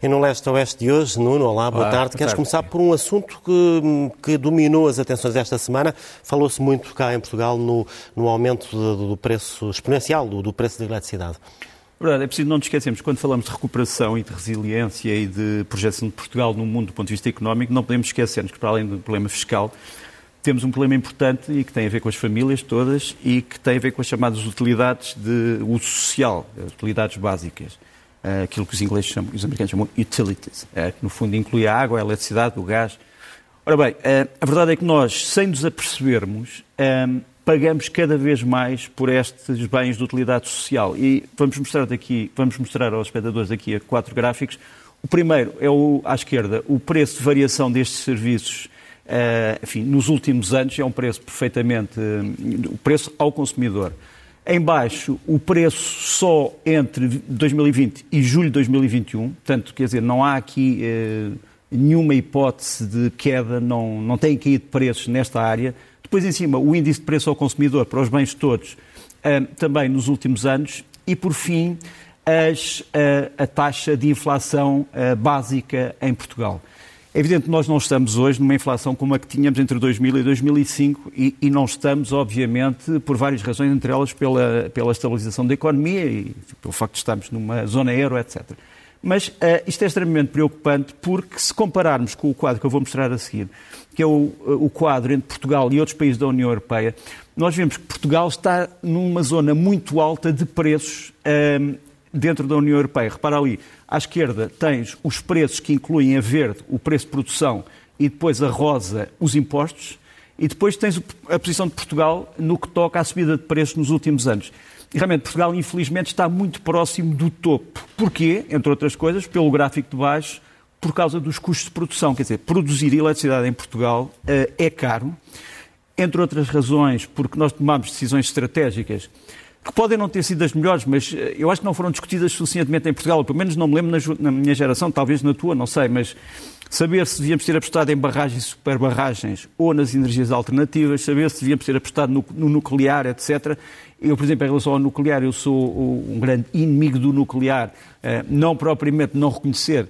E no leste-oeste de hoje, Nuno, olá, boa olá, tarde. Boa Queres tarde. começar por um assunto que, que dominou as atenções desta semana? Falou-se muito cá em Portugal no, no aumento do, do preço exponencial do, do preço da eletricidade. Verdade, é preciso não nos esquecermos, quando falamos de recuperação e de resiliência e de projeção de Portugal no mundo do ponto de vista económico, não podemos esquecermos que, para além do problema fiscal, temos um problema importante e que tem a ver com as famílias todas e que tem a ver com as chamadas utilidades de uso social, as utilidades básicas. Uh, aquilo que os ingleses chamam, os americanos chamam utilities, uh, que no fundo inclui a água, a eletricidade, o gás. Ora bem, uh, a verdade é que nós, sem nos apercebermos, pagamos cada vez mais por estes bens de utilidade social. E vamos mostrar daqui, vamos mostrar aos espectadores aqui a quatro gráficos. O primeiro é o, à esquerda, o preço de variação destes serviços enfim, nos últimos anos, é um preço perfeitamente, o preço ao consumidor. Em baixo, o preço só entre 2020 e julho de 2021, portanto, quer dizer, não há aqui uh, nenhuma hipótese de queda, não, não tem caído preços nesta área. Depois, em cima, o índice de preço ao consumidor para os bens todos, uh, também nos últimos anos. E, por fim, as, uh, a taxa de inflação uh, básica em Portugal. É evidente que nós não estamos hoje numa inflação como a que tínhamos entre 2000 e 2005 e, e não estamos, obviamente, por várias razões, entre elas pela, pela estabilização da economia e pelo facto de estarmos numa zona euro, etc. Mas uh, isto é extremamente preocupante porque, se compararmos com o quadro que eu vou mostrar a seguir, que é o, o quadro entre Portugal e outros países da União Europeia, nós vemos que Portugal está numa zona muito alta de preços uh, dentro da União Europeia. Repara ali, à esquerda tens os preços que incluem a verde, o preço de produção, e depois a rosa, os impostos, e depois tens a posição de Portugal no que toca à subida de preços nos últimos anos. E realmente Portugal, infelizmente, está muito próximo do topo. Porquê? Entre outras coisas, pelo gráfico de baixo, por causa dos custos de produção. Quer dizer, produzir eletricidade em Portugal uh, é caro, entre outras razões, porque nós tomamos decisões estratégicas que podem não ter sido as melhores, mas eu acho que não foram discutidas suficientemente em Portugal. Pelo menos não me lembro na, na minha geração, talvez na tua, não sei, mas saber se devíamos ter apostado em barragens e superbarragens ou nas energias alternativas, saber se devíamos ter apostado no, no, nuclear, etc. Eu, por exemplo, em relação ao nuclear, eu sou um grande inimigo do nuclear, não propriamente não reconhecer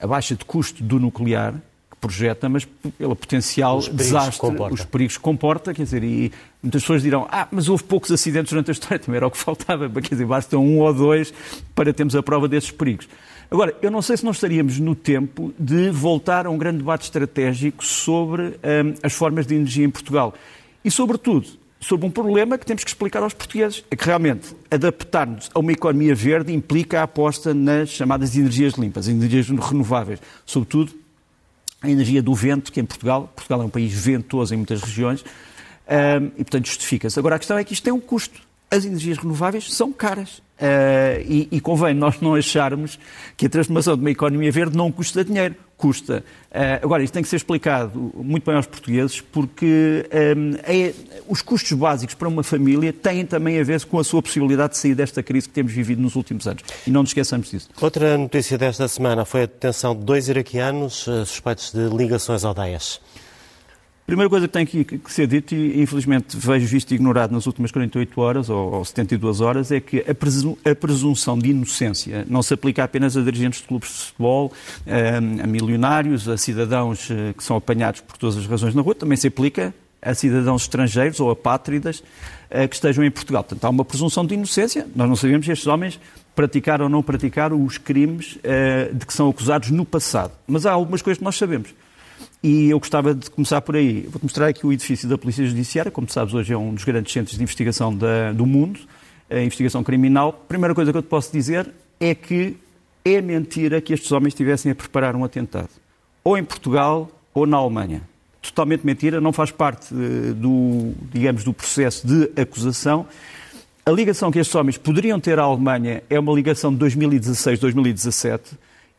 a baixa de custo do nuclear, que projeta, mas pelo potencial os desastre, comporta. os perigos que comporta, quer dizer, e muitas pessoas dirão, ah, mas houve poucos acidentes durante a história, também era o que faltava, quer dizer, basta um ou dois para termos a prova desses perigos. Agora, eu não sei se nós estaríamos no tempo de voltar a um grande debate estratégico sobre hum, as formas de energia em Portugal. E, sobretudo, sobre um problema que temos que explicar aos portugueses. É que realmente adaptar-nos a uma economia verde implica a aposta nas chamadas energias limpas, energias renováveis. Sobretudo a energia do vento, que em Portugal, Portugal é um país ventoso em muitas regiões, hum, e portanto justifica-se. Agora a questão é que isto tem um custo. As energias renováveis são caras. Uh, e, e, convém nós não acharmos que a transformação de uma economia verde não custa dinheiro. Custa. Uh, agora, isto tem que ser explicado muito bem aos portugueses, porque um, é, os custos básicos para uma família têm também a ver com a sua possibilidade de sair desta crise que temos vivido nos últimos anos. E não nos esqueçamos disso. Outra notícia desta semana foi a detenção de dois iraquianos suspeitos de ligações ao Daesh. Primeira coisa que tem que, que, ser dito, e infelizmente vejo visto ignorado nas últimas 48 horas ou, ou 72 horas, é que a, a, presunção de inocência não se aplica apenas a dirigentes de clubes de futebol, a, a milionários, a cidadãos que são apanhados por todas as razões na rua, também se aplica a cidadãos estrangeiros ou apátridas que estejam em Portugal. Portanto, há uma presunção de inocência. Nós não sabemos se estes homens praticaram ou não praticaram os crimes de que são acusados no passado. Mas há algumas coisas que nós sabemos. E eu gostava de começar por aí. Vou-te mostrar aqui o edifício da Polícia Judiciária. Como sabes, hoje é um dos grandes centros de investigação da, do mundo, a investigação criminal. Primeira coisa que eu te posso dizer é que é mentira que estes homens estivessem a preparar um atentado. Ou em Portugal ou na Alemanha. Totalmente mentira, não faz parte do, digamos, do processo de acusação. A ligação que estes homens poderiam ter à Alemanha é uma ligação de 2016-2017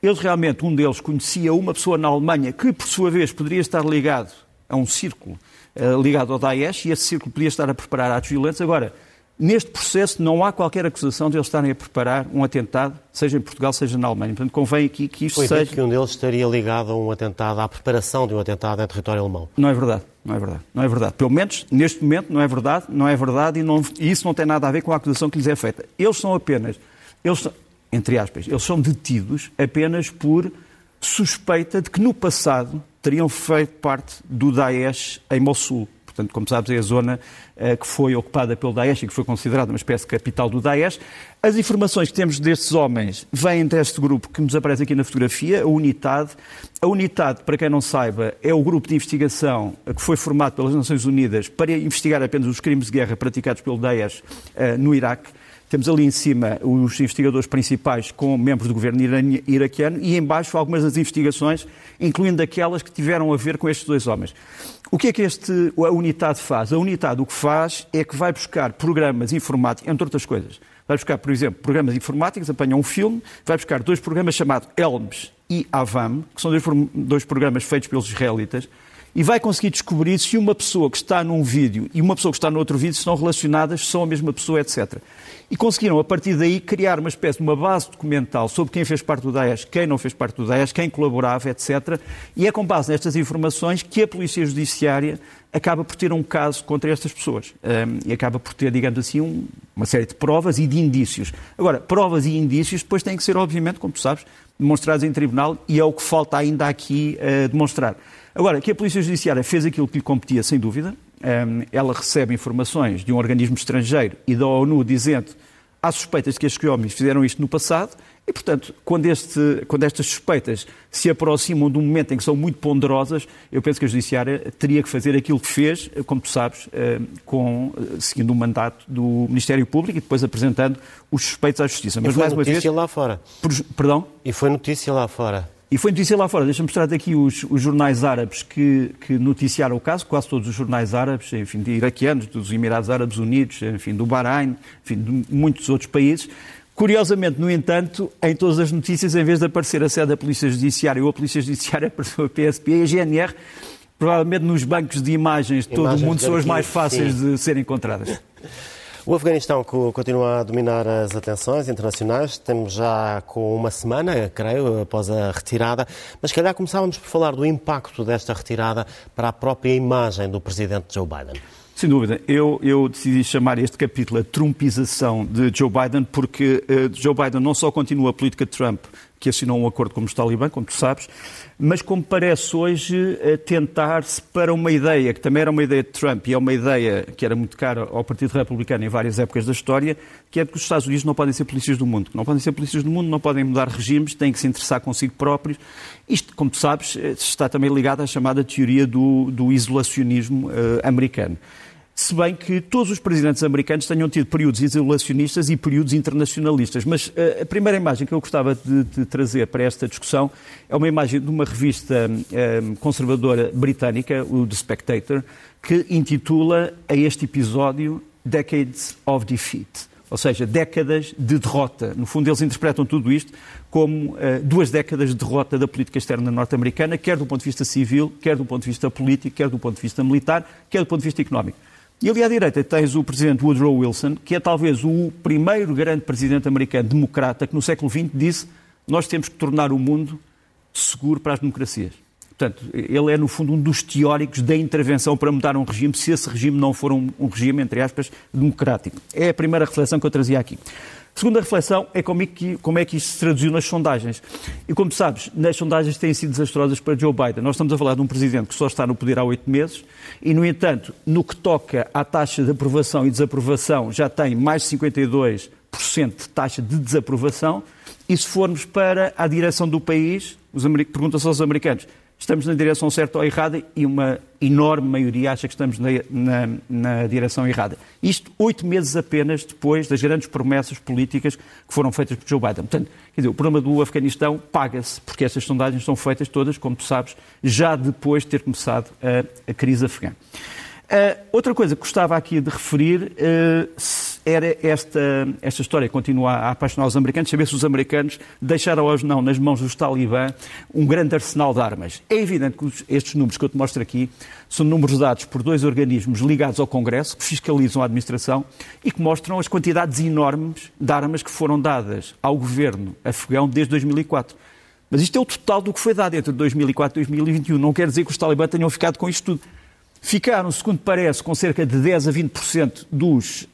eles realmente, um deles conhecia uma pessoa na Alemanha que, por sua vez, poderia estar ligado a um círculo uh, ligado ao Daesh e esse círculo podia estar a preparar atos violentos. Agora, neste processo não há qualquer acusação de eles estarem a preparar um atentado, seja em Portugal, seja na Alemanha. Portanto, convém aqui que isto Foi seja... que um deles estaria ligado a um atentado, à preparação de um atentado em território alemão. Não é verdade, não é verdade, não é verdade. Pelo menos, neste momento, não é verdade, não é verdade e, não, e isso não tem nada a ver com a acusação que lhes é feita. Eles são apenas... Eles entre aspas, eles são detidos apenas por suspeita de que no passado teriam feito parte do Daesh em Mossul. Portanto, como sabes, é a zona uh, que foi ocupada pelo Daesh e que foi considerada uma espécie de capital do Daesh. As informações que temos destes homens vêm deste grupo que nos aparece aqui na fotografia, a Unidade. A Unidade, para quem não saiba, é o grupo de investigação que foi formado pelas Nações Unidas para investigar apenas os crimes de guerra praticados pelo Daesh uh, no Iraque. Temos ali em cima os investigadores principais com membros do governo iraquiano e embaixo algumas das investigações, incluindo aquelas que tiveram a ver com estes dois homens. O que é que este, a unidade faz? A unidade o que faz é que vai buscar programas informáticos, entre outras coisas. Vai buscar, por exemplo, programas informáticos, apanha um filme, vai buscar dois programas chamados Elms e Avam, que são dois, dois programas feitos pelos israelitas, e vai conseguir descobrir se uma pessoa que está num vídeo e uma pessoa que está no outro vídeo estão relacionadas, são a mesma pessoa, etc. E conseguiram, a partir daí, criar uma espécie de uma base documental sobre quem fez parte do Daesh, quem não fez parte do Daesh, quem colaborava, etc. E é com base nestas informações que a Polícia Judiciária acaba por ter um caso contra estas pessoas. Um, e acaba por ter, digamos assim, um, uma série de provas e de indícios. Agora, provas e indícios depois têm que ser, obviamente, como tu sabes, demonstrados em tribunal e é o que falta ainda aqui uh, demonstrar. Agora, que a Polícia Judiciária fez aquilo que lhe competia, sem dúvida, ela recebe informações de um organismo estrangeiro e da ONU dizendo há suspeitas de que estes homens fizeram isto no passado e, portanto, quando, este, quando, estas suspeitas se aproximam de um momento em que são muito ponderosas, eu penso que a Judiciária teria que fazer aquilo que fez, como tu sabes, com, seguindo o mandato do Ministério Público e depois apresentando os suspeitos à Justiça. Mas, e foi mais notícia uma vez, lá fora. Perdão? E foi notícia lá fora. E foi notícia lá fora. Deixa-me mostrar aqui os, os, jornais árabes que, que, noticiaram o caso, quase todos os jornais árabes, enfim, de iraquianos, dos Emirados Árabes Unidos, enfim, do Bahrein, enfim, de muitos outros países. Curiosamente, no entanto, em todas as notícias, em vez de aparecer a sede da Polícia Judiciária ou a Polícia Judiciária, apareceu a PSP e a GNR, provavelmente nos bancos de imagens de todo o mundo, são as mais fáceis sim. de serem encontradas. O Afeganistão continua a dominar as atenções internacionais. Temos já com uma semana, creio, após a retirada. Mas, calhar, começávamos por falar do impacto desta retirada para a própria imagem do presidente Joe Biden. Sem dúvida. Eu, eu, decidi chamar este capítulo a Trumpização de Joe Biden, porque uh, Joe Biden não só continua a política de Trump, que assinou um acordo com os talibã, como tu sabes, mas como parece hoje tentar-se para uma ideia, que também era uma ideia de Trump e é uma ideia que era muito cara ao Partido Republicano em várias épocas da história, que é de que os Estados Unidos não podem ser polícias do mundo. Não podem ser polícias do mundo, não podem mudar regimes, têm que se interessar consigo próprios. Isto, como tu sabes, está também ligado à chamada teoria do, do isolacionismo uh, americano se bem que todos os presidentes americanos tenham tido períodos isolacionistas e períodos internacionalistas. Mas uh, a primeira imagem que eu gostava de, de, trazer para esta discussão é uma imagem de uma revista uh, conservadora britânica, o The Spectator, que intitula a este episódio Decades of Defeat. Ou seja, décadas de derrota. No fundo, eles interpretam tudo isto como uh, duas décadas de derrota da política externa norte-americana, quer do ponto de vista civil, quer do ponto de vista político, quer do ponto de vista militar, quer do ponto de vista económico. E ali à direita tens o presidente Woodrow Wilson, que é talvez o primeiro grande presidente americano democrata que no século XX disse nós temos que tornar o mundo seguro para as democracias. Portanto, ele é, no fundo, um dos teóricos da intervenção para mudar um regime, se esse regime não for um, um regime, entre aspas, democrático. É a primeira reflexão que eu trazia aqui. Segunda reflexão é como é, que, como é que isto se traduziu nas sondagens. E como sabes, nas sondagens têm sido desastrosas para Joe Biden. Nós estamos a falar de um presidente que só está no poder há oito meses e, no entanto, no que toca à taxa de aprovação e desaprovação, já tem mais de 52% de taxa de desaprovação. E se formos para a direção do país, pergunta-se aos americanos, estamos na direção certa ou errada e uma enorme maioria acha que estamos na, na, na, direção errada. Isto oito meses apenas depois das grandes promessas políticas que foram feitas por Joe Biden. Portanto, quer dizer, o problema do Afeganistão paga-se, porque essas sondagens são feitas todas, como tu sabes, já depois de ter começado a, a crise afegã. Uh, outra coisa que gostava aqui de referir uh, era esta, esta história continua a apaixonar os americanos, saber se os americanos deixaram ou não nas mãos dos talibã um grande arsenal de armas. É evidente que estes números que eu te mostro aqui são números dados por dois organismos ligados ao Congresso, que fiscalizam a administração e que mostram as quantidades enormes de armas que foram dadas ao governo afegão desde 2004. Mas isto é o total do que foi dado entre 2004 e 2021. Não quer dizer que os talibã tenham ficado com isto tudo Ficaram, segundo parece, com cerca de 10 a 20% dos uh,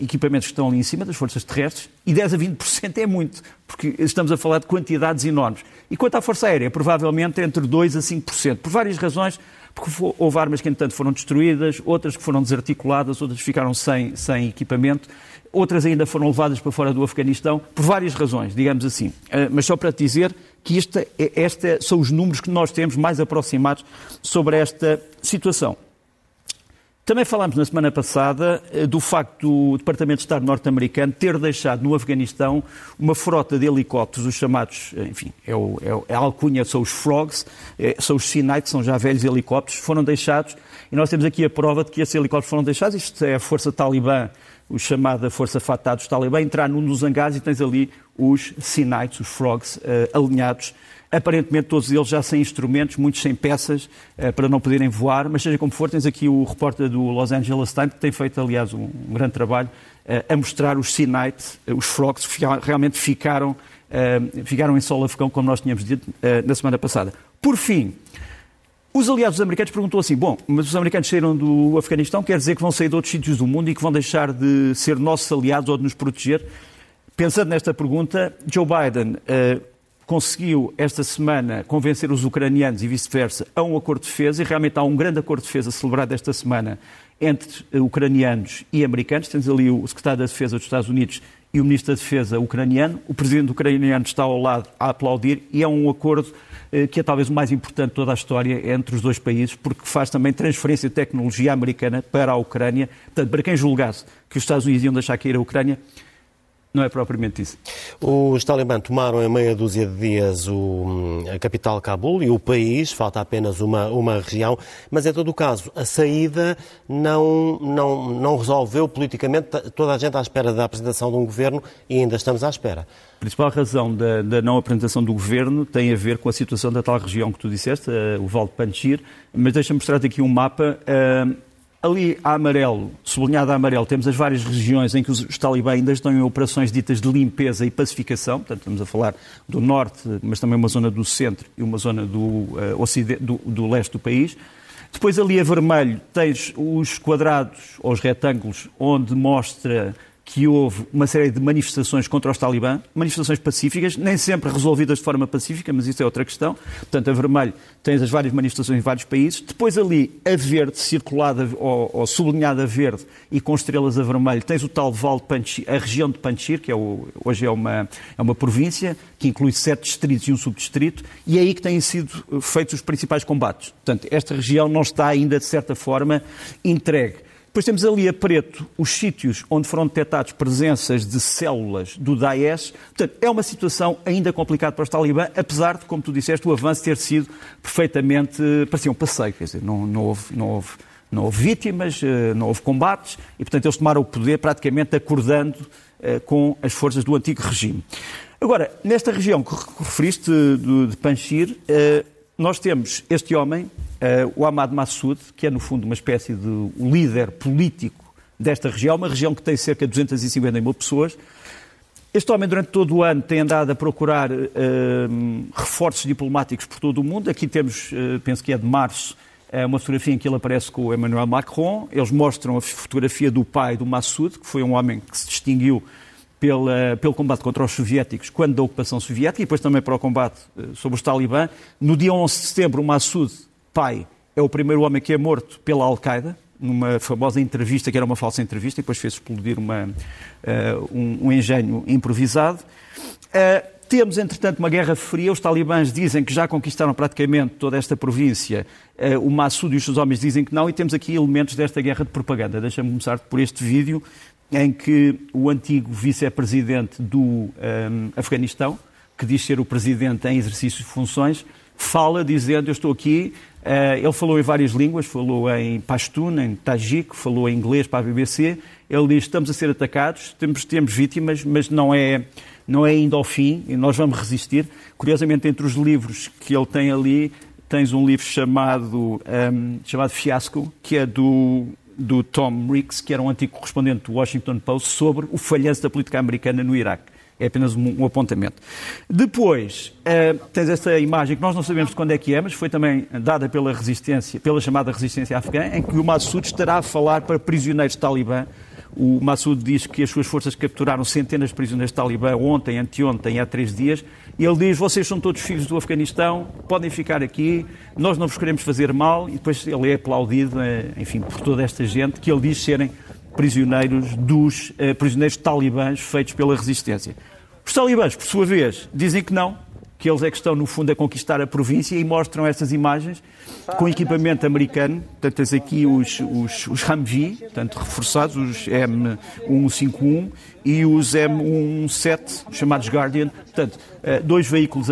equipamentos que estão ali em cima, das forças terrestres, e 10 a 20% é muito, porque estamos a falar de quantidades enormes. E quanto à Força Aérea, provavelmente entre 2 a 5%, por várias razões, porque houve armas que, entanto, foram destruídas, outras que foram desarticuladas, outras ficaram sem, sem equipamento, outras ainda foram levadas para fora do Afeganistão, por várias razões, digamos assim. Uh, mas só para te dizer que esta, esta são os números que nós temos mais aproximados sobre esta situação. Também falámos na semana passada eh, do facto do Departamento de Estado norte-americano ter deixado no Afeganistão uma frota de helicópteros, os chamados, eh, enfim, é, o, é a alcunha, são os Frogs, é, são os Sinai, que são já velhos helicópteros, foram deixados, e nós temos aqui a prova de que esses helicópteros foram deixados, isto é a força talibã, o chamada Força Fatah dos talibã, entrar num dos hangares e tens ali os Sinites, os Frogs, alinhados aparentemente todos eles já sem instrumentos, muitos sem peças uh, para não poderem voar, mas seja como for, tens aqui o repórter do Los Angeles Times, que tem feito, aliás, um, um grande trabalho, uh, a mostrar os Sinite, uh, os frogs, que realmente ficaram, ficaram em solo afegão, como nós tínhamos dito na semana passada. Por fim, os aliados americanos perguntou assim: bom, mas os americanos saíram do Afeganistão, quer dizer que vão sair de outros sítios do mundo e que vão deixar de ser nossos aliados ou de nos proteger? Pensando nesta pergunta, Joe Biden conseguiu esta semana convencer os ucranianos e vice-versa a um acordo de defesa, e realmente há um grande acordo de defesa celebrado esta semana entre ucranianos e americanos. Temos ali o secretário da Defesa dos Estados Unidos e o ministro da Defesa ucraniano. O presidente ucraniano está ao lado a aplaudir e é um acordo eh, que é talvez o mais importante de toda a história entre os dois países, porque faz também transferência de tecnologia americana para a Ucrânia. Portanto, para quem julgasse que os Estados Unidos iam deixar cair a Ucrânia, não é propriamente isso. Os talibã tomaram em meia dúzia de dias o, a capital Cabul e o país, falta apenas uma, uma região, mas em todo o caso, a saída não, não, não resolveu politicamente toda a gente à espera da apresentação de um governo e ainda estamos à espera. A principal razão da, da não apresentação do governo tem a ver com a situação da tal região que tu disseste, eh, o Val de Panchir, mas deixa-me mostrar-te aqui um mapa. Uh, Ali a amarelo, sublinhado a amarelo, temos as várias regiões em que os, talibãs ainda estão em operações ditas de limpeza e pacificação, portanto estamos a falar do norte, mas também uma zona do centro e uma zona do, uh, ocidente, do, do leste do país. Depois ali a vermelho tens os quadrados ou os retângulos onde mostra que houve uma série de manifestações contra os talibã, manifestações pacíficas, nem sempre resolvidas de forma pacífica, mas isso é outra questão. Portanto, a vermelho tens as várias manifestações em vários países. Depois ali, a verde, circulada ou, ou sublinhada verde e com estrelas a vermelho, tens o tal Val de Panchir, a região de Panchir, que é o, hoje é uma, é uma província, que inclui sete distritos e um subdistrito, e é aí que têm sido feitos os principais combates. Portanto, esta região não está ainda, de certa forma, entregue. Depois temos ali a preto os sítios onde foram detectados presenças de células do Daesh. Portanto, é uma situação ainda complicada para os talibã, apesar de, como tu disseste, o avanço ter sido perfeitamente. parecia um passeio, quer dizer, não, não, houve, não, houve, não houve vítimas, eh, não houve combates e, portanto, eles tomaram o poder praticamente acordando eh, com as forças do antigo regime. Agora, nesta região que referiste de, Panchir, eh, nós temos este homem, uh, o Ahmad Massoud, que é no fundo uma espécie de líder político desta região, uma região que tem cerca de 250 mil pessoas. Este homem, durante todo o ano, tem andado a procurar uh, reforços diplomáticos por todo o mundo. Aqui temos, uh, penso que é de março, uma fotografia em que ele aparece com o Emmanuel Macron. Eles mostram a fotografia do pai do Massoud, que foi um homem que se distinguiu pela, pelo combate contra os soviéticos, quando da ocupação soviética, e depois também para o combate sobre os talibã. No dia 11 de setembro, o Massoud pai é o primeiro homem que é morto pela Al-Qaeda, numa famosa entrevista, que era uma falsa entrevista, e depois fez explodir uma, uh, um, um, engenho improvisado. Uh, temos, entretanto, uma guerra fria. Os talibãs dizem que já conquistaram praticamente toda esta província. Uh, o Massoud e os seus homens dizem que não. E temos aqui elementos desta guerra de propaganda. Deixa-me começar por este vídeo em que o antigo vice-presidente do um, Afeganistão, que diz ser o presidente em exercício de funções, fala dizendo: Eu estou aqui. Uh, ele falou em várias línguas, falou em Pashtun, em Tajik, falou em inglês para a BBC. Ele diz: Estamos a ser atacados, temos, temos vítimas, mas não é, não é ainda ao fim e nós vamos resistir. Curiosamente, entre os livros que ele tem ali, tens um livro chamado, um, chamado Fiasco, que é do, do Tom Ricks, que era um antigo correspondente do Washington Post, sobre o falhanço da política americana no Iraque É apenas um, um apontamento. Depois, uh, tens esta imagem que nós não sabemos de quando é que é, mas foi também dada pela resistência, pela chamada resistência afegã, em que o Massoud estará a falar para prisioneiros talibã o Massoud diz que as suas forças capturaram centenas de prisioneiros de Talibã ontem, anteontem, há três dias. E ele diz: vocês são todos filhos do Afeganistão, podem ficar aqui, nós não vos queremos fazer mal. E depois ele é aplaudido, eh, enfim, por toda esta gente que ele diz serem prisioneiros dos eh, prisioneiros talibãs feitos pela resistência. Os talibãs, por sua vez, dizem que não, que eles é que estão, no fundo, a conquistar a província e mostram estas imagens com equipamento americano. Portanto, tens aqui os, os, os Humvee, portanto, reforçados, os M151 e os M17, chamados Guardian. Portanto, eh, dois veículos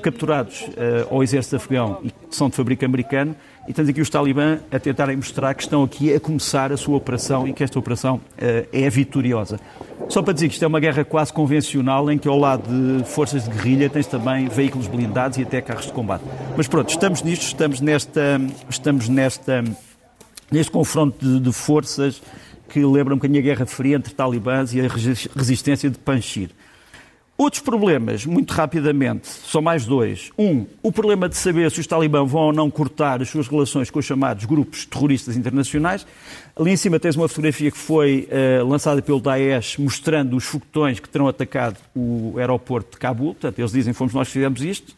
capturados eh, ao exército afegão e que são de fabrico americano e temos aqui os talibã a tentarem mostrar que estão aqui a começar a sua operação e que esta operação uh, é vitoriosa. Só para dizer que isto é uma guerra quase convencional, em que ao lado de forças de guerrilha tens também veículos blindados e até carros de combate. Mas pronto, estamos nisto, estamos nesta, estamos nesta, neste confronto de, de forças que lembra um bocadinho a Guerra Fria entre talibãs e a resistência de Panjshir. Outros problemas, muito rapidamente, são mais dois. Um, o problema de saber se os talibãs vão ou não cortar as suas relações com os chamados grupos terroristas internacionais. Ali em cima tens uma fotografia que foi uh, lançada pelo Daesh mostrando os foguetões que terão atacado o aeroporto de Cabul. Portanto, eles dizem fomos nós que fizemos isto,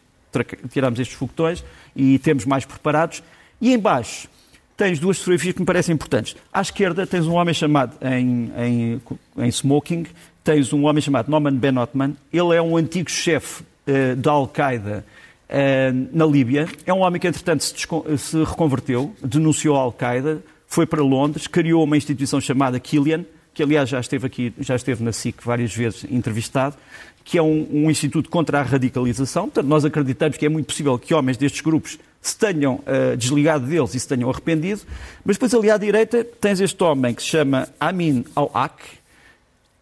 tiramos estes foguetões e temos mais preparados. E embaixo tens duas fotografias que me parecem importantes. À esquerda tens um homem chamado em, em, em smoking tens um homem chamado Norman Ben Otman, ele é um antigo chefe uh, da Al-Qaeda uh, na Líbia, é um homem que entretanto se, se reconverteu, denunciou a Al-Qaeda, foi para Londres, criou uma instituição chamada Killian, que aliás já esteve aqui, já esteve na SIC várias vezes entrevistado, que é um, um instituto contra a radicalização. Portanto, nós acreditamos que é muito possível que homens destes grupos se tenham uh, desligado deles e se tenham arrependido. Mas depois ali à direita tens este homem que se chama Amin al-Aq,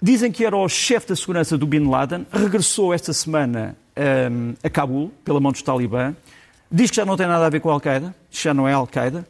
Dizem que era o chefe da segurança do Bin Laden, regressou esta semana um, a Cabul, pela mão dos Talibã. Diz que já não tem nada a ver com a Al-Qaeda, já não é Al-Qaeda.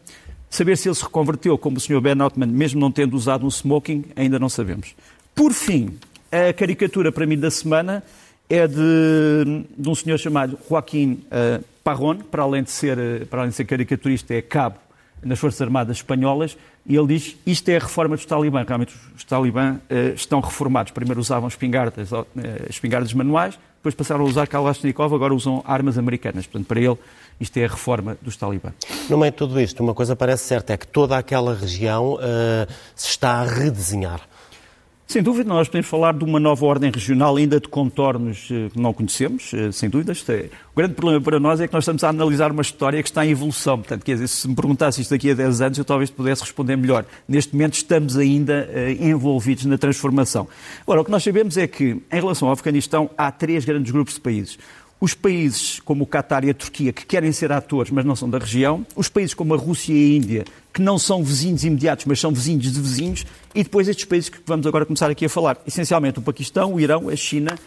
Saber se ele se reconverteu como o Sr. Ben Otman, mesmo não tendo usado um smoking, ainda não sabemos. Por fim, a caricatura para mim da semana é de, de um senhor chamado Joaquim uh, Parron, para além, de ser, para além de ser caricaturista, é cabo nas Forças Armadas Espanholas, e ele diz isto é a reforma dos talibã. Realmente os talibã uh, estão reformados. Primeiro usavam espingardas, uh, espingardas manuais, depois passaram a usar Kalashnikov, agora usam armas americanas. Portanto, para ele, isto é a reforma dos talibã. No meio de tudo isto, uma coisa parece certa, é que toda aquela região uh, se está a redesenhar. Sem dúvida, nós podemos falar de uma nova ordem regional ainda de contornos eh, que não conhecemos, eh, sem dúvida. É... O grande problema para nós é que nós estamos a analisar uma história que está em evolução. Portanto, quer dizer, se me perguntasse isto daqui a 10 anos, eu talvez pudesse responder melhor. Neste momento estamos ainda envolvidos na transformação. Ora, o que nós sabemos é que, em relação ao Afeganistão, há três grandes grupos de países os países como o Qatar e a Turquia, que querem ser atores, mas não são da região, os países como a Rússia e a Índia, que não são vizinhos imediatos, mas são vizinhos de vizinhos, e depois estes países que vamos agora começar aqui a falar. Essencialmente o Paquistão, o Irão, a China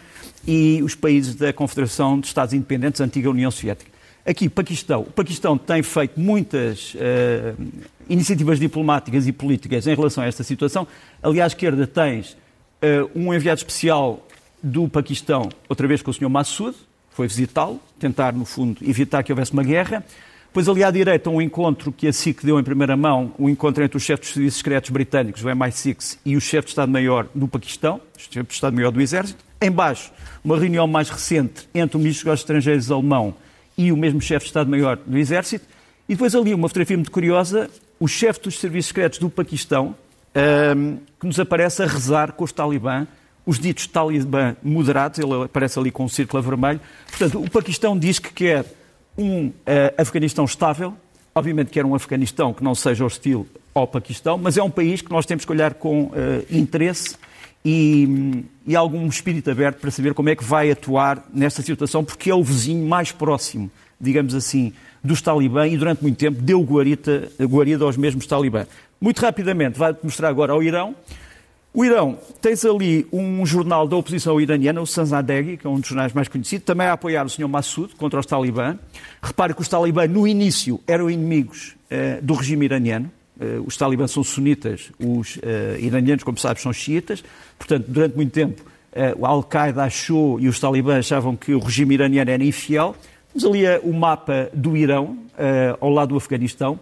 e os países da Confederação de Estados Independentes, antiga União Soviética. Aqui, Paquistão. O Paquistão tem feito muitas uh, iniciativas diplomáticas e políticas em relação a esta situação. Ali à esquerda tens uh, um enviado especial do Paquistão, outra vez com o Sr. Massoud, foi visitá-lo, tentar, no fundo, evitar que houvesse uma guerra. Depois, ali à direita, um encontro que a SIC deu em primeira mão, um encontro entre os chefes dos serviços secretos britânicos, o MI6, e o chefe de Estado-Maior do Paquistão, o chefe de Estado-Maior do Exército. Embaixo, uma reunião mais recente entre o ministro dos Estrangeiros alemão e o mesmo chefe de Estado-Maior do Exército. E depois ali uma fotografia muito curiosa, o chefe dos serviços secretos do Paquistão, um, que nos aparece a rezar com os talibã os ditos talibã moderados, ele aparece ali com um círculo vermelho. Portanto, o Paquistão diz que quer um uh, Afeganistão estável, obviamente quer um Afeganistão que não seja hostil ao Paquistão, mas é um país que nós temos que olhar com uh, interesse e, e, algum espírito aberto para saber como é que vai atuar nesta situação, porque é o vizinho mais próximo, digamos assim, dos talibã e durante muito tempo deu guarita, guarida aos mesmos talibã. Muito rapidamente, vai mostrar agora ao Irão. O Irão, tens ali um jornal da oposição iraniana, o Sanzadeghi, que é um dos jornais mais conhecidos, também a apoiar o Sr. Massoud contra os talibã. Repare que os talibã, no início, eram inimigos uh, do regime iraniano. Uh, os talibã são sunitas, os uh, iranianos, como sabes, são xiitas. Portanto, durante muito tempo o Al-Qaeda achou e os talibãs achavam que o regime iraniano era infiel. Temos ali o mapa do Irão, ao lado do Afeganistão.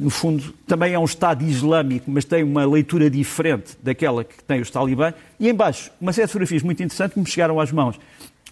No fundo, também é um Estado islâmico, mas tem uma leitura diferente daquela que tem os talibãs. E embaixo, uma série de fotografias muito interessantes que me chegaram às mãos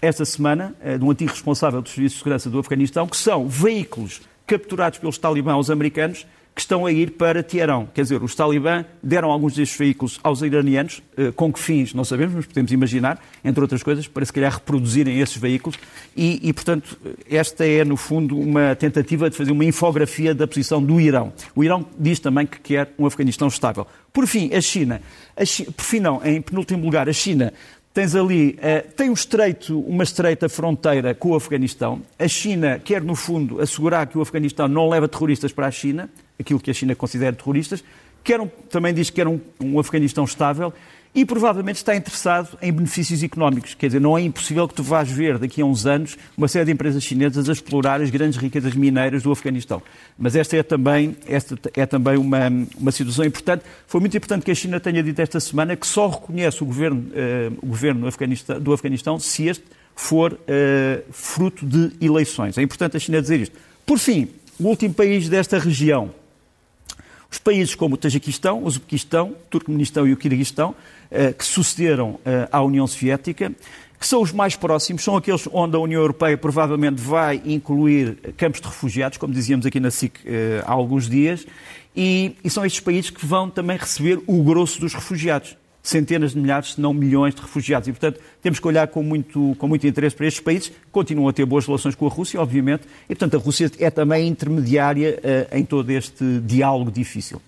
esta semana, de um antigo responsável dos serviços de segurança do Afeganistão, que são veículos capturados pelos talibãs americanos que estão a ir para Teherão. Quer dizer, os talibãs deram alguns destes veículos aos iranianos, eh, com que fins não sabemos, mas podemos imaginar, entre outras coisas, para se calhar reproduzirem esses veículos. E, e, portanto, esta é, no fundo, uma tentativa de fazer uma infografia da posição do Irão. O Irão diz também que quer um Afeganistão estável. Por fim, a China. A China por fim, não, em penúltimo lugar, a China Tens ali, uh, tem um estreito, uma estreita fronteira com o Afeganistão. A China quer, no fundo, assegurar que o Afeganistão não leva terroristas para a China, aquilo que a China considera terroristas. Quer um, também diz que quer um, um Afeganistão estável e provavelmente está interessado em benefícios económicos. Quer dizer, não é impossível que tu vás ver daqui a uns anos uma série de empresas chinesas a explorar as grandes riquezas mineiras do Afeganistão. Mas esta é também, esta é também uma, uma situação importante. Foi muito importante que a China tenha dito esta semana que só reconhece o governo, uh, o governo do, Afeganistão, do Afeganistão se este for uh, fruto de eleições. É importante a China dizer isto. Por fim, o último país desta região, os países como o Tajiquistão, o Uzbequistão, o Turcomenistão e o Quirguistão, eh, que sucederam eh, à União Soviética, que são os mais próximos, são aqueles onde a União Europeia provavelmente vai incluir campos de refugiados, como dizíamos aqui na SIC eh, há alguns dias, e, e são estes países que vão também receber o grosso dos refugiados centenas de milhares, se não milhões de refugiados. E, portanto, temos que olhar com muito, com muito interesse para estes países, continuam a ter boas relações com a Rússia, obviamente, e, portanto, a Rússia é também intermediária uh, em todo este diálogo difícil.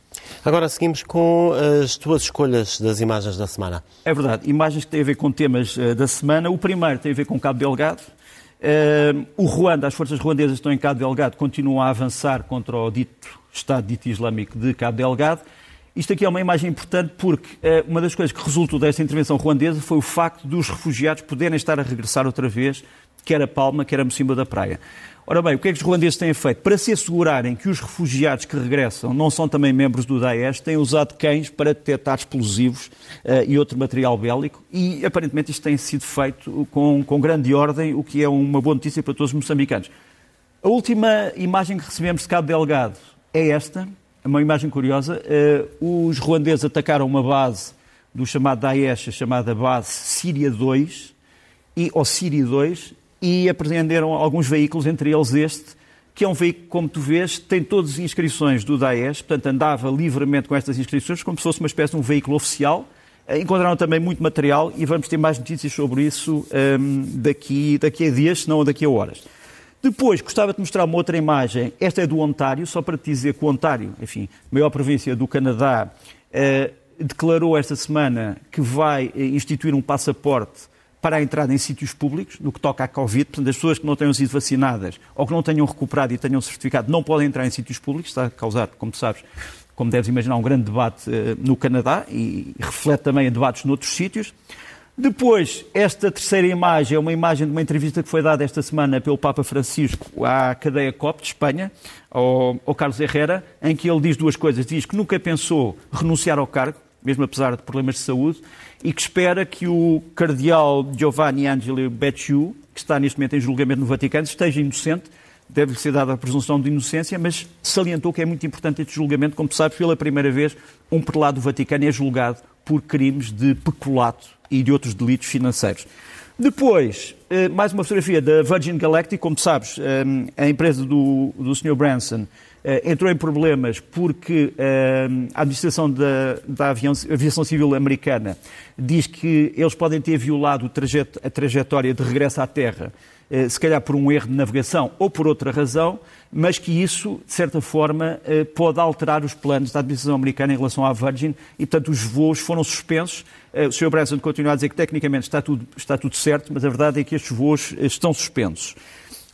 Agora seguimos com as tuas escolhas das imagens da semana. É verdade, imagens que têm a ver com temas uh, da semana. O primeiro tem a ver com Cabo Delgado. Uh, o Ruanda, as forças ruandesas estão em Cabo Delgado, continuam a avançar contra o dito Estado dito Islâmico de Cabo Delgado. Isto aqui é uma imagem importante porque uh, uma das coisas que resultou desta intervenção ruandesa foi o facto dos refugiados poderem estar a regressar outra vez, quer a Palma, quer a Mocimba da Praia. Ora bem, o que é que os ruandeses têm feito? Para se assegurarem que os refugiados que regressam não são também membros do Daesh, têm usado cães para detectar explosivos uh, e outro material bélico e aparentemente isto tem sido feito com, com grande ordem, o que é uma boa notícia para todos os moçambicanos. A última imagem que recebemos de Cabo Delgado é esta, uma imagem curiosa. Uh, os ruandeses atacaram uma base do chamado Daesh, a chamada base Síria 2, e, ou Síria 2, e apreenderam alguns veículos, entre eles este, que é um veículo, como tu vês, tem todas as inscrições do Daesh, portanto andava livremente com estas inscrições, como se fosse uma espécie de um veículo oficial. Eh, encontraram também muito material e vamos ter mais notícias sobre isso um, ehm, daqui, daqui a dias, se não daqui a horas. Depois, gostava de mostrar uma outra imagem. Esta é do Ontário, só para te dizer que o Ontário, enfim, maior província do Canadá, eh, declarou esta semana que vai eh, instituir um passaporte para a entrada em sítios públicos, no que toca à Covid. Portanto, as pessoas que não tenham sido vacinadas ou que não tenham recuperado e tenham certificado não podem entrar em sítios públicos. Está a causar, como sabes, como deves imaginar, um grande debate eh, no Canadá e reflete também em debates noutros sítios. Depois, esta terceira imagem é uma imagem de uma entrevista que foi dada esta semana pelo Papa Francisco à cadeia COP de Espanha, ao, ao Carlos Herrera, em que ele diz duas coisas. Diz que nunca pensou renunciar ao cargo, mesmo apesar de problemas de saúde, e que espera que o cardeal Giovanni Angelo Becciu, que está neste momento em julgamento no Vaticano, esteja inocente, deve-lhe ser dada a presunção de inocência, mas salientou que é muito importante este julgamento. Como tu sabes, pela primeira vez, um prelado do Vaticano é julgado por crimes de peculato e de outros delitos financeiros. Depois, eh, mais uma fotografia da Virgin Galactic, como sabes, eh, a empresa do, do Sr. Branson eh, entrou em problemas porque a administração da, da aviação civil americana diz que eles podem ter violado a trajetória de regresso à Terra, se calhar por um erro de navegação ou por outra razão, mas que isso, de certa forma, pode alterar os planos da administração americana em relação à Virgin e, portanto, os voos foram suspensos eh, o Sr. Branson continua a dizer que tecnicamente está tudo, está tudo certo, mas a verdade é que estes voos eh, estão suspensos.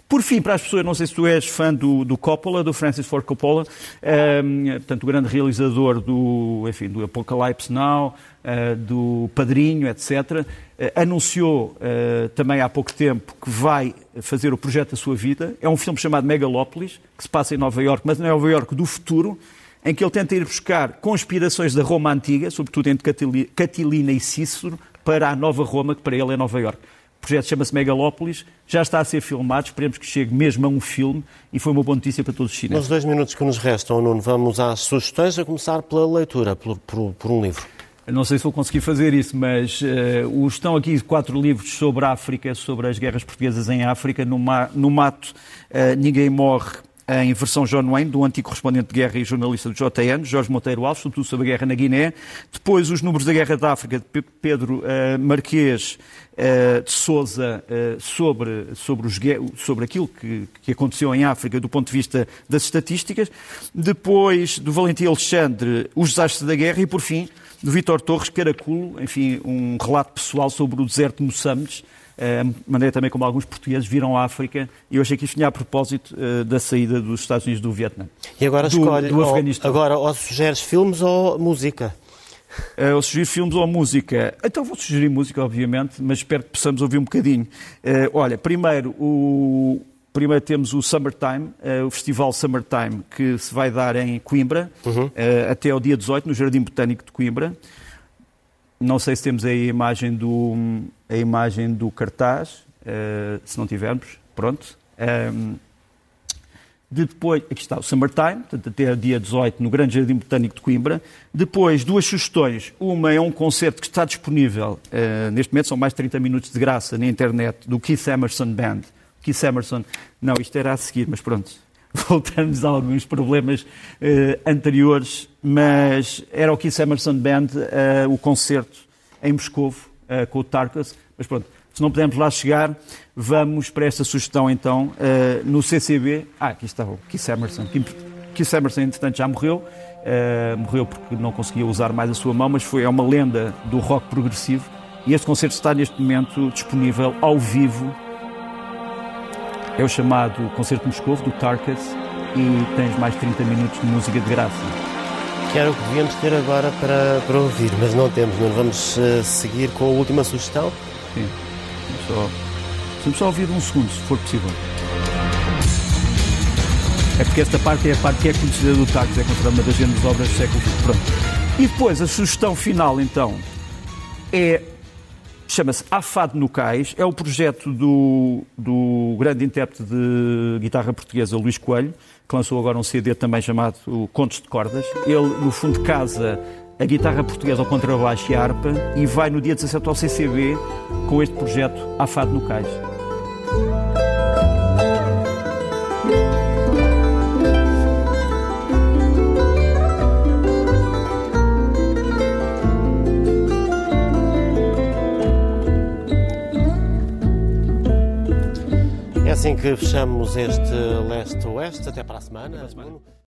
Por fim, para as pessoas, não sei se tu és fã do, do Coppola, do Francis Ford Coppola, um, ehm, portanto, o grande realizador do, enfim, do Apocalypse Now, uh, do Padrinho, etc., uh, anunciou uh, também há pouco tempo que vai fazer o projeto da sua vida. É um filme chamado Megalópolis, que se passa em Nova Iorque, mas não é Nova Iorque do futuro, em que ele tenta ir buscar conspirações da Roma Antiga, sobretudo entre Catilina e Cícero, para a nova Roma, que para ele é Nova Iorque. O projeto chama-se Megalópolis, já está a ser filmado, esperemos que chegue mesmo a um filme e foi uma boa notícia para todos os chineses. Nos dois minutos que nos restam, Nuno, vamos às sugestões, a começar pela leitura, por, por, por um livro. Não sei se vou conseguir fazer isso, mas uh, estão aqui quatro livros sobre a África, sobre as guerras portuguesas em África. No, ma no mato, uh, ninguém morre em versão John Wayne, do antigo correspondente de guerra e jornalista do JN, Jorge Monteiro Alves, sobretudo sobre a guerra na Guiné. Depois, os números da Guerra da África, de Pedro uh, Marquês uh, de Souza, uh, sobre, sobre, os, sobre aquilo que, que aconteceu em África do ponto de vista das estatísticas. Depois, do Valentim Alexandre, os desastres da guerra. E, por fim, do Vítor Torres, Caraculo, enfim, um relato pessoal sobre o deserto de Moçambique, a maneira também como alguns portugueses viram a África, e eu achei que isto vinha a propósito uh, da saída dos Estados Unidos do Vietnã. E agora do, escolhe, do Afeganistão. Ou, agora, ou sugeres filmes ou música? Uh, ou sugerir filmes ou música? Então vou sugerir música, obviamente, mas espero que possamos ouvir um bocadinho. Uh, olha, primeiro, o, primeiro temos o Summertime, uh, o festival Summertime, que se vai dar em Coimbra, uhum. até ao dia 18, no Jardim Botânico de Coimbra. Não sei se temos aí a imagem do, a imagem do cartaz, uh, se não tivermos, pronto. Um, ehm, depois, aqui está o Summertime, portanto, até dia 18 no Grande Jardim Botânico de Coimbra. Depois, duas sugestões. Uma é um concerto que está disponível, uh, neste momento são mais de 30 minutos de graça na internet, do Keith Emerson Band. Keith Emerson, não, isto era a seguir, mas pronto, voltamos a alguns problemas uh, anteriores, mas era o Keith Emerson Band, uh, o concerto em Moscovo, uh, com o Tarkus, mas pronto, se não pudermos lá chegar, vamos para esta sugestão então no CCB. Ah, aqui está o Keith Emerson. Keith Emerson, entretanto, já morreu. morreu porque não conseguia usar mais a sua mão, mas foi é uma lenda do rock progressivo. E este concerto está neste momento disponível ao vivo é o chamado Concerto de Moscou, do Tarkas, e tens mais 30 minutos de música de graça. Que era o que devíamos ter agora para, para ouvir, mas não temos. Não vamos uh, seguir com a última sugestão? Sim. Vamos só, só ouvir um segundo, se for possível. É porque esta parte é a parte que é conhecida do Tarkas, é considerada uma das grandes obras do século XX. Pronto. E depois, a sugestão final, então, é chama-se Afado no Cais, é o projeto do, do grande intérprete de guitarra portuguesa Luís Coelho, que lançou agora um CD também chamado Contos de Cordas. Ele, no fundo, casa a guitarra portuguesa ao contrabaixo e a harpa e vai no dia 17 ao CCB com este projeto Afado no Cais. Assim que fechamos este leste-oeste. Até para a semana. Até para a semana.